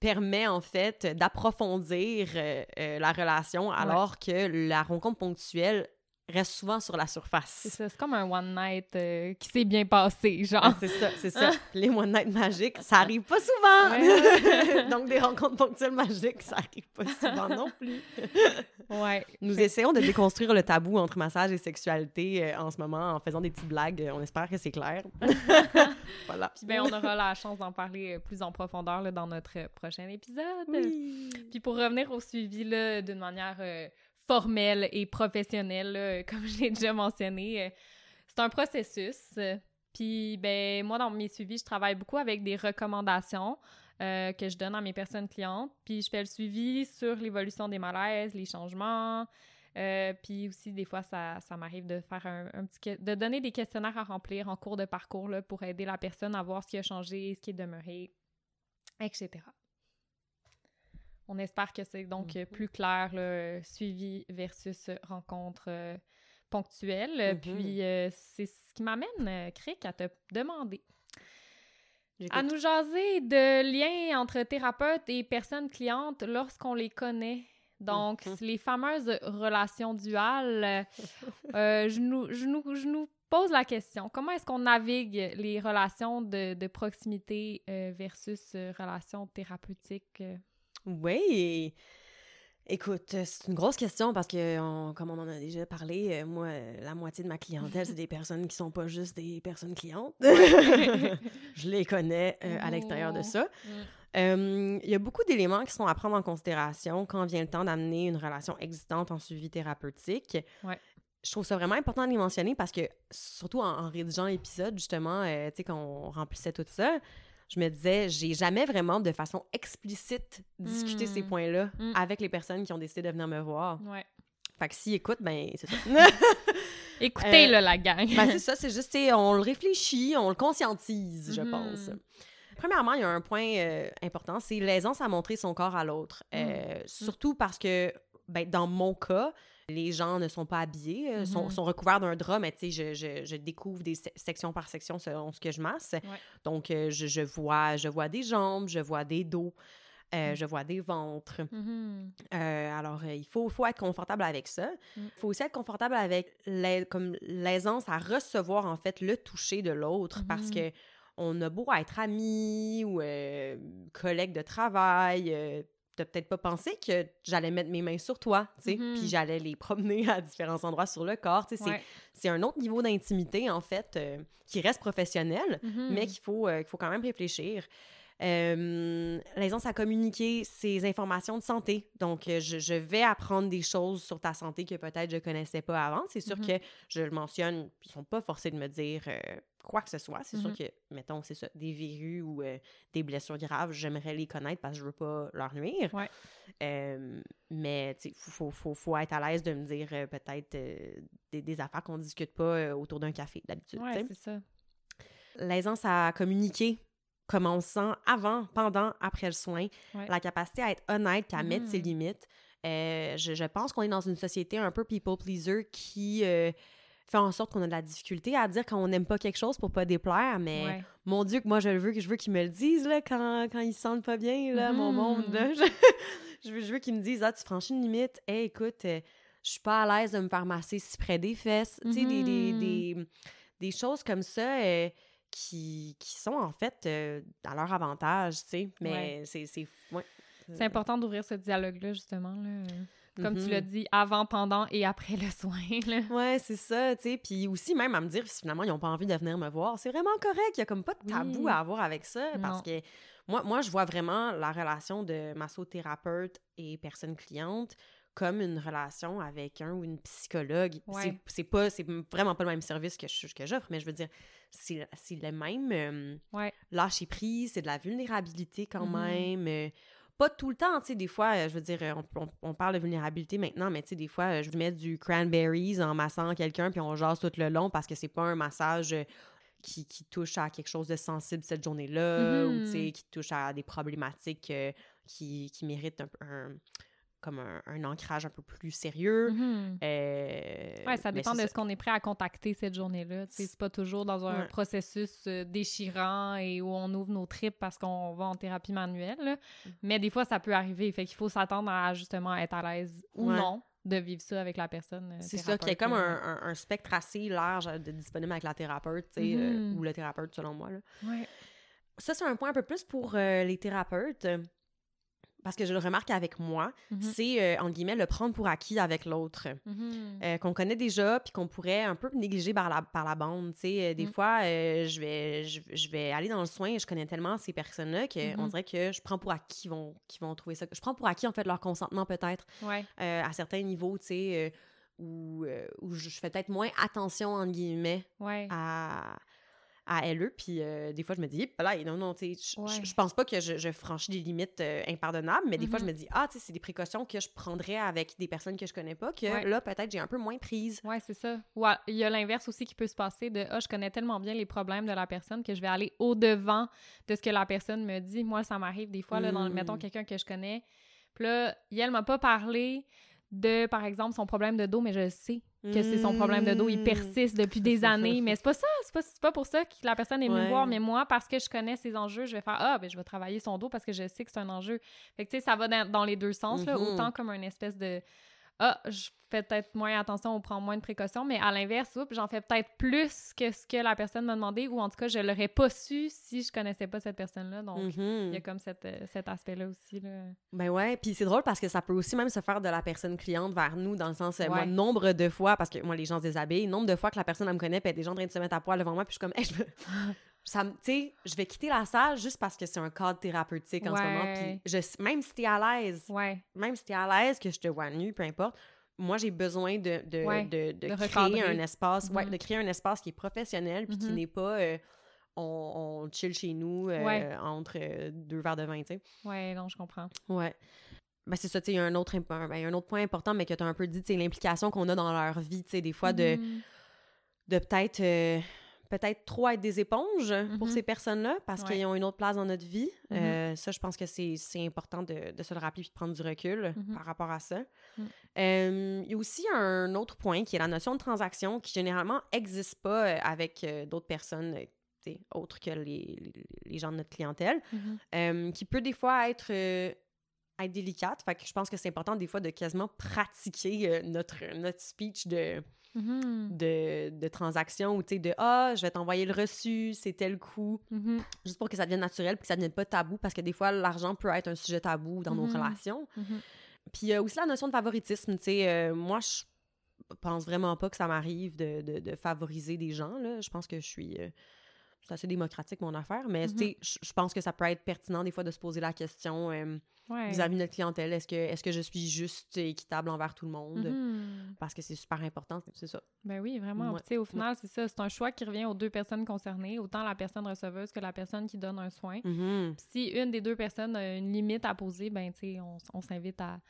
permet en fait d'approfondir euh, euh, la relation alors que la rencontre ponctuelle reste souvent sur la surface. C'est ça, c'est comme un one night euh, qui s'est bien passé, genre. Ah, c'est ça, c'est ça. Les one night magiques, ça arrive pas souvent. Donc des rencontres ponctuelles magiques, ça arrive pas souvent non plus. ouais. Nous essayons de déconstruire le tabou entre massage et sexualité euh, en ce moment en faisant des petites blagues. On espère que c'est clair. voilà. Puis ben on aura la chance d'en parler euh, plus en profondeur là, dans notre prochain épisode. Oui. Puis pour revenir au suivi d'une manière formelle et professionnelle, comme je l'ai déjà mentionné. C'est un processus. Puis, ben, moi, dans mes suivis, je travaille beaucoup avec des recommandations euh, que je donne à mes personnes clientes. Puis, je fais le suivi sur l'évolution des malaises, les changements. Euh, puis aussi, des fois, ça, ça m'arrive de faire un, petit... de donner des questionnaires à remplir en cours de parcours là, pour aider la personne à voir ce qui a changé, ce qui est demeuré, etc. On espère que c'est donc mhm. plus clair, le suivi versus rencontre euh, ponctuelle. Mhm. Puis euh, c'est ce qui m'amène, euh, Crick, à te demander. À nous jaser de liens entre thérapeutes et personnes clientes lorsqu'on les connaît. Donc, mhm. les fameuses relations duales. je, nous, je, nous, je, nous, pose la question comment est-ce qu'on navigue les relations de, de proximité versus relations thérapeutiques? Oui. Écoute, c'est une grosse question parce que, comme on en a déjà parlé, euh, moi, la moitié de ma clientèle, c'est des personnes qui sont pas juste des personnes clientes. Je les connais euh, à l'extérieur de ça. Il y a beaucoup d'éléments qui sont à prendre en considération quand vient le temps d'amener une relation existante en suivi thérapeutique. Je trouve ça vraiment important de les mentionner parce que, surtout en, rédigeant l'épisode, justement, euh, tu sais, qu'on remplissait tout ça, je me disais, j'ai jamais vraiment de façon explicite discuté ces hmm. points-là hmm. avec les personnes qui ont décidé de venir me voir. Ouais. Fait que s'ils écoutent, ben, c'est ça. Écoutez, euh, la gang. ben, c'est ça, c'est juste, on le réfléchit, on le conscientise, je hmm. pense. Premièrement, il y a un point euh, important, c'est l'aisance à montrer son corps à l'autre. Euh, surtout parce que, ben, dans mon cas, les gens ne sont pas habillés, euh, sont, mm-hmm. sont, recouverts d'un drap, mais tu sais, je, je, je, découvre des section par section selon ce que je masse. Donc, euh, je, je, vois, je vois des jambes, je vois des dos. Euh, mm. je vois des ventres. Mm-hmm. alors, il faut, faut être confortable avec ça. Il mm. faut aussi être confortable avec l'aisance à recevoir, en fait, le toucher de l'autre parce mm-hmm. que on a beau être amis ou collègues de travail, peut-être pas pensé que j'allais mettre mes mains sur toi, tu sais, puis mm-hmm. j'allais les promener à différents endroits sur le corps, tu sais, c'est un autre niveau d'intimité, en fait, euh, qui reste professionnel, mm-hmm. mais qu'il faut, euh, qu'il faut quand même réfléchir. Euh, L'aisance à communiquer ses informations de santé. Donc, euh, je, je, vais apprendre des choses sur ta santé que peut-être je connaissais pas avant. C'est sûr mm-hmm. que je le mentionne, ils sont pas forcés de me dire quoi que ce soit. C'est sûr mm-hmm. que, mettons, c'est ça, des virus ou euh, des blessures graves, j'aimerais les connaître parce que je veux pas leur nuire. Euh, mais, sais, faut, faut, faut, être à l'aise de me dire euh, peut-être des, des, affaires qu'on discute pas autour d'un café, d'habitude. Ouais, c'est ça. L'aisance à communiquer commençant avant, pendant, après le soin. La capacité à être honnête, à mettre ses mm-hmm. limites. je, je, pense qu'on est dans une société un peu people pleaser qui fait en sorte qu'on a de la difficulté à dire quand on n'aime pas quelque chose pour pas déplaire, mais mon Dieu, que moi, je le veux, que je veux qu'ils me le disent, là, quand, quand ils se sentent pas bien, là, mon monde, là. Je, veux, je veux qu'ils me disent, ah, tu franchis une limite, hey, écoute, euh, je suis pas à l'aise de me faire masser si près des fesses, tu sais, des, des, mm-hmm. des, choses comme ça euh, qui, qui, sont, en fait, euh, à leur avantage, tu sais, mais c'est... C'est c'est important d'ouvrir ce dialogue-là, justement, là. Comme tu l'as mm-hmm. dit, avant, pendant et après le soin. Là. Ouais, c'est ça, tu sais. Puis aussi, même à me dire, finalement, ils n'ont pas envie de venir me voir. C'est vraiment correct. Il n'y a comme pas de tabou à avoir avec ça. Parce que moi, moi, je vois vraiment la relation de massothérapeute et personne cliente comme une relation avec un ou une psychologue. C'est pas, c'est vraiment pas le même service que, que j'offre, mais je veux dire, c'est le même euh, ouais. lâcher prise, c'est de la vulnérabilité quand mm-hmm. même. Euh, pas tout le temps, tu sais, des fois, euh, je veux dire, on, on- on parle de vulnérabilité maintenant, mais tu sais, des fois, euh, je mets du cranberries en massant quelqu'un, puis on jase tout le long parce que c'est pas un massage qui, qui touche à quelque chose de sensible cette journée-là, ou tu sais, qui touche à des problématiques euh, qui, qui méritent un, un- comme un, un ancrage un peu plus sérieux. Mhm. Euh, Ouais, ça dépend de ce qu'on est prêt à contacter cette journée-là. C'est pas toujours dans un Ouais. processus euh, déchirant et où on ouvre nos tripes parce qu'on va en thérapie manuelle. là. Mm. Mais des fois, ça peut arriver. Fait qu'il faut s'attendre à justement être à l'aise ou Ouais. non de vivre ça avec la personne. euh, C'est ça, qu'il y a comme un, un- un spectre assez large euh, de disponible avec la thérapeute, euh, Mhm. ou le thérapeute, selon moi. Là. Ouais. Ça, c'est un point un peu plus pour euh, les thérapeutes, parce que je le remarque avec moi, Mhm. c'est, euh, entre guillemets, le prendre pour acquis avec l'autre. Mhm. euh, qu'on connaît déjà, puis qu'on pourrait un peu négliger par la, par la bande. tu sais. Euh, Des Mm. fois, euh, je, vais, je, je vais aller dans le soin et je connais tellement ces personnes-là qu'on Mhm. dirait que je prends pour acquis qu'ils vont, qu'ils vont trouver ça. Je prends pour acquis, en fait, leur consentement, peut-être, Ouais. à certains niveaux, tu sais, où, où je fais peut-être moins attention, entre guillemets, Ouais. à, à LE. Puis euh, des fois, je me dis, là, non, non, tu sais, je- Ouais. je je pense pas que je, je franchis des limites euh, impardonnables, mais des fois, je Mhm. me dis, ah, tu sais, c'est des précautions que je prendrais avec des personnes que je connais pas, que Ouais. là, peut-être, j'ai un peu moins prise. Ouais, c'est ça. Ou il y a l'inverse aussi qui peut se passer de Ah, je connais tellement bien les problèmes de la personne que je vais aller au-devant de ce que la personne me dit. Moi, ça m'arrive des fois, là, dans, Mm. mettons quelqu'un que je connais. Puis là, elle m'a pas parlé de, par exemple, son problème de dos, mais je sais que c'est son problème de dos. Il Mm. persiste depuis des années. Mais c'est pas ça. C'est pas, c'est pas pour ça que la personne est venue Ouais. voir. Mais moi, parce que je connais ses enjeux, je vais faire Ah, ben je vais travailler son dos parce que je sais que c'est un enjeu. Fait que, tu sais, ça va dans, dans les deux sens, là, Mhm. autant comme une espèce de ah, je fais peut-être moins attention ou prends moins de précautions, mais à l'inverse, j'en fais peut-être plus que ce que la personne m'a demandé, ou en tout cas, je l'aurais pas su si je connaissais pas cette personne-là. Donc, il y a comme cette, euh, cet aspect-là aussi. Là. Ben ouais, puis c'est drôle parce que ça peut aussi même se faire de la personne cliente vers nous, dans le sens, euh, moi, Ouais. nombre de fois, parce que moi, les gens se déshabillent, nombre de fois que la personne, elle me connaît, puis elle est déjà en train de se mettre à poil devant moi, puis je suis comme, hey, je veux... Ça me, tu sais, je vais quitter la salle juste parce que c'est un cadre thérapeutique en ce moment. Puis je, même si t'es à l'aise, Ouais, même si t'es à l'aise, que je te vois nu, peu importe, moi, j'ai besoin de, de, Ouais, de, créer recadrer. un espace, ouais, Mhm. de créer un espace qui est professionnel, puis qui Mhm. n'est pas euh, on, on chill chez nous euh, entre euh, deux verres de vin, tu sais. ouais, non, je comprends. Ouais. Ben c'est ça, tu sais, il y a un autre, un, ben, un autre point important, mais que tu as un peu dit, sais, l'implication qu'on a dans leur vie, tu sais, des fois, de, Mhm. de peut-être peut-être trop être des éponges pour Mhm. ces personnes-là parce Ouais. qu'ils ont une autre place dans notre vie. Mhm. Euh, ça, je pense que c'est important de, de se le rappeler et de prendre du recul Mhm. par rapport à ça. Mhm. Euh, il y a aussi un autre point qui est la notion de transaction qui généralement n'existe pas euh, avec d'autres personnes autres que les, les- les gens de notre clientèle, euh, qui peut des fois être, être délicate. Fait que je pense que c'est important des fois de quasiment pratiquer euh, notre, notre speech de, Mhm. de, de transaction ou tu sais, de Ah, je vais t'envoyer le reçu, c'est tel coût, Mhm. juste pour que ça devienne naturel puis que ça devienne pas tabou parce que des fois, l'argent peut être un sujet tabou dans nos Mhm. relations. Puis il y a aussi la notion de favoritisme, tu sais, euh, moi, je pense vraiment pas que ça m'arrive de, de- de favoriser des gens, là. Je pense que je suis... euh, c'est assez démocratique, mon affaire, mais tu sais, je pense que ça peut être pertinent des fois de se poser la question euh, Ouais. vis-à-vis de notre clientèle, est-ce que, est que je suis juste équitable envers tout le monde? Mhm. Parce que c'est super important, c'est ça. Ben oui, vraiment. Ouais. Au final, c'est ça. C'est un choix qui revient aux deux personnes concernées, autant la personne receveuse que la personne qui donne un soin. Mhm. Puis si une des deux personnes a une limite à poser, ben, tu sais, on, on s'invite à,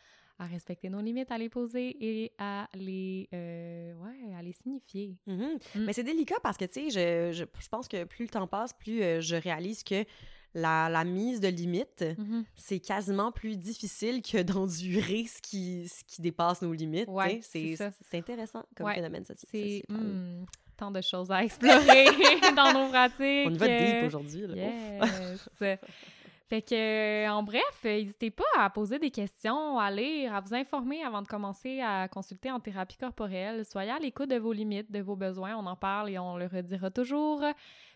à respecter nos limites, à les poser et à les, euh, ouais, à les signifier. Mhm. Mm. Mais c'est délicat parce que, tu sais, je, je, je pense que plus le temps passe, plus euh, je réalise que la, la mise de limites, Mhm. c'est quasiment plus difficile que d'endurer ce qui, ce qui dépasse nos limites. Ouais, c'est intéressant comme Ouais, phénomène soci- C'est hmm, tant de choses à explorer dans nos pratiques. On y va deep aujourd'hui. Yes. Fait que, euh, en bref, n'hésitez pas à poser des questions, à lire, à vous informer avant de commencer à consulter en thérapie corporelle. Soyez à l'écoute de vos limites, de vos besoins. On en parle et on le redira toujours.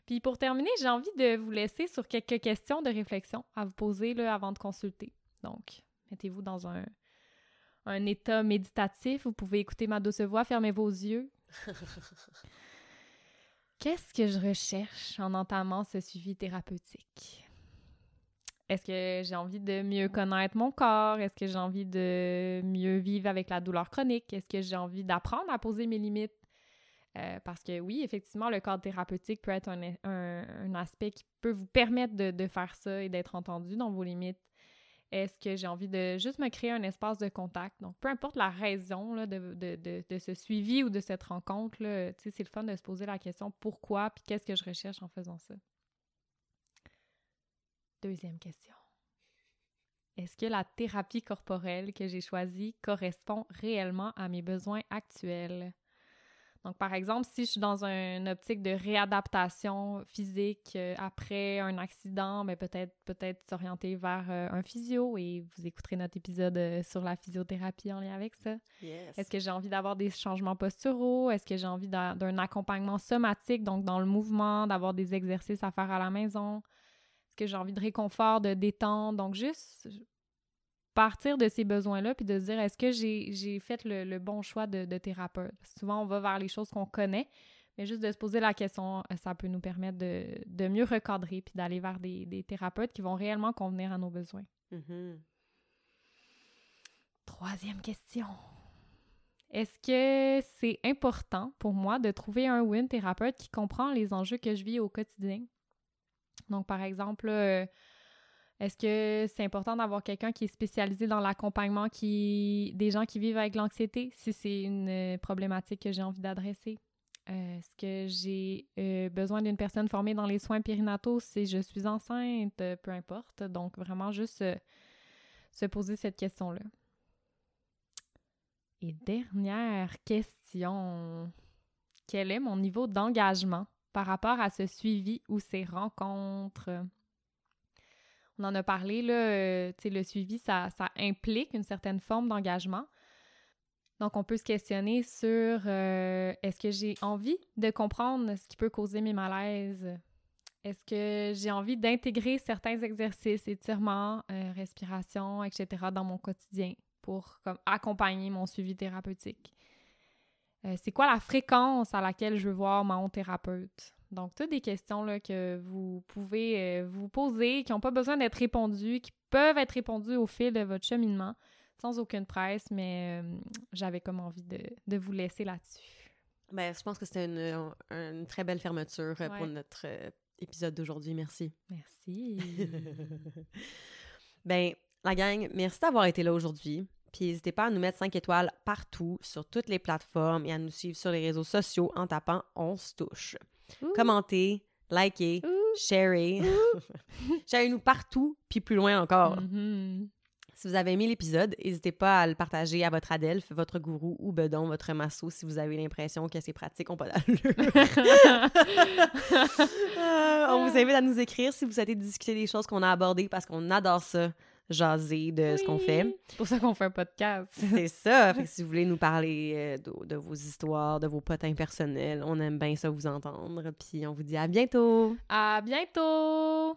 Puis pour terminer, j'ai envie de vous laisser sur quelques questions de réflexion à vous poser là, avant de consulter. Donc, mettez-vous dans un, un état méditatif. Vous pouvez écouter ma douce voix, fermez vos yeux. Qu'est-ce que je recherche en entamant ce suivi thérapeutique? Est-ce que j'ai envie de mieux connaître mon corps? Est-ce que j'ai envie de mieux vivre avec la douleur chronique? Est-ce que j'ai envie d'apprendre à poser mes limites? Euh, parce que oui, effectivement, le cadre thérapeutique peut être un, aspect qui peut vous permettre de, faire ça et d'être entendu dans vos limites. Est-ce que j'ai envie de juste me créer un espace de contact? Donc, peu importe la raison de, de, ce suivi ou de cette rencontre, c'est le fun de se poser la question pourquoi, puis qu'est-ce que je recherche en faisant ça? Deuxième question. Est-ce que la thérapie corporelle que j'ai choisie correspond réellement à mes besoins actuels? Donc, par exemple, si je suis dans une optique de réadaptation physique euh, après un accident, mais ben, peut-être peut-être s'orienter vers euh, un physio et vous écouterez notre épisode euh, sur la physiothérapie en lien avec ça. Est-ce que j'ai envie d'avoir des changements posturaux? Est-ce que j'ai envie d'un accompagnement somatique, donc dans le mouvement, d'avoir des exercices à faire à la maison? Est-ce que j'ai envie de réconfort, de détente? Donc, juste partir de ces besoins-là puis de se dire est-ce que j'ai fait le, bon choix de, thérapeute? souvent, on va vers les choses qu'on connaît, mais juste de se poser la question, euh, ça peut nous permettre de, mieux recadrer puis d'aller vers des, thérapeutes qui vont réellement convenir à nos besoins. Mm-hmm. Troisième question. Est-ce que c'est important pour moi de trouver un une thérapeute qui comprend les enjeux que je vis au quotidien? Donc, par exemple, euh, est-ce que c'est important d'avoir quelqu'un qui est spécialisé dans l'accompagnement qui... des gens qui vivent avec l'anxiété, si c'est une euh, problématique que j'ai envie d'adresser? Euh, est-ce que j'ai besoin d'une personne formée dans les soins périnataux? Si je suis enceinte? Peu importe. Donc, vraiment juste se poser cette question-là. Et dernière question. Quel est mon niveau d'engagement? Par rapport à ce suivi ou ces rencontres? On en a parlé, là, euh, le suivi, ça, implique une certaine forme d'engagement. Donc, on peut se questionner sur euh, est-ce que j'ai envie de comprendre ce qui peut causer mes malaises? Est-ce que j'ai envie d'intégrer certains exercices, étirements, euh, respiration, etc. dans mon quotidien pour accompagner mon suivi thérapeutique? C'est quoi la fréquence à laquelle je veux voir mon thérapeute? Donc, toutes des questions là, que vous pouvez euh, vous poser, qui n'ont pas besoin d'être répondues, qui peuvent être répondues au fil de votre cheminement, sans aucune presse, mais euh, j'avais comme envie de, vous laisser là-dessus. Ben, je pense que c'était une, très belle fermeture euh, pour notre épisode d'aujourd'hui. Merci. Merci. ben, la gang, merci d'avoir été là aujourd'hui. Puis n'hésitez pas à nous mettre 5 étoiles partout, sur toutes les plateformes et à nous suivre sur les réseaux sociaux en tapant On se touche. Commentez, likez, sharez. Sharez-nous partout, puis plus loin encore. Mm-hmm. Si vous avez aimé l'épisode, n'hésitez pas à le partager à votre adelphe, votre gourou ou bedon, votre masso, si vous avez l'impression que ces pratiques n'ont pas d'allure. Euh, on vous invite à nous écrire si vous souhaitez discuter des choses qu'on a abordées parce qu'on adore ça jaser de ce qu'on fait. C'est pour ça qu'on fait un podcast. c'est ça. Si vous voulez nous parler euh, de, de, vos histoires, de vos potins personnels, on aime bien ça vous entendre. Puis on vous dit à bientôt. À bientôt.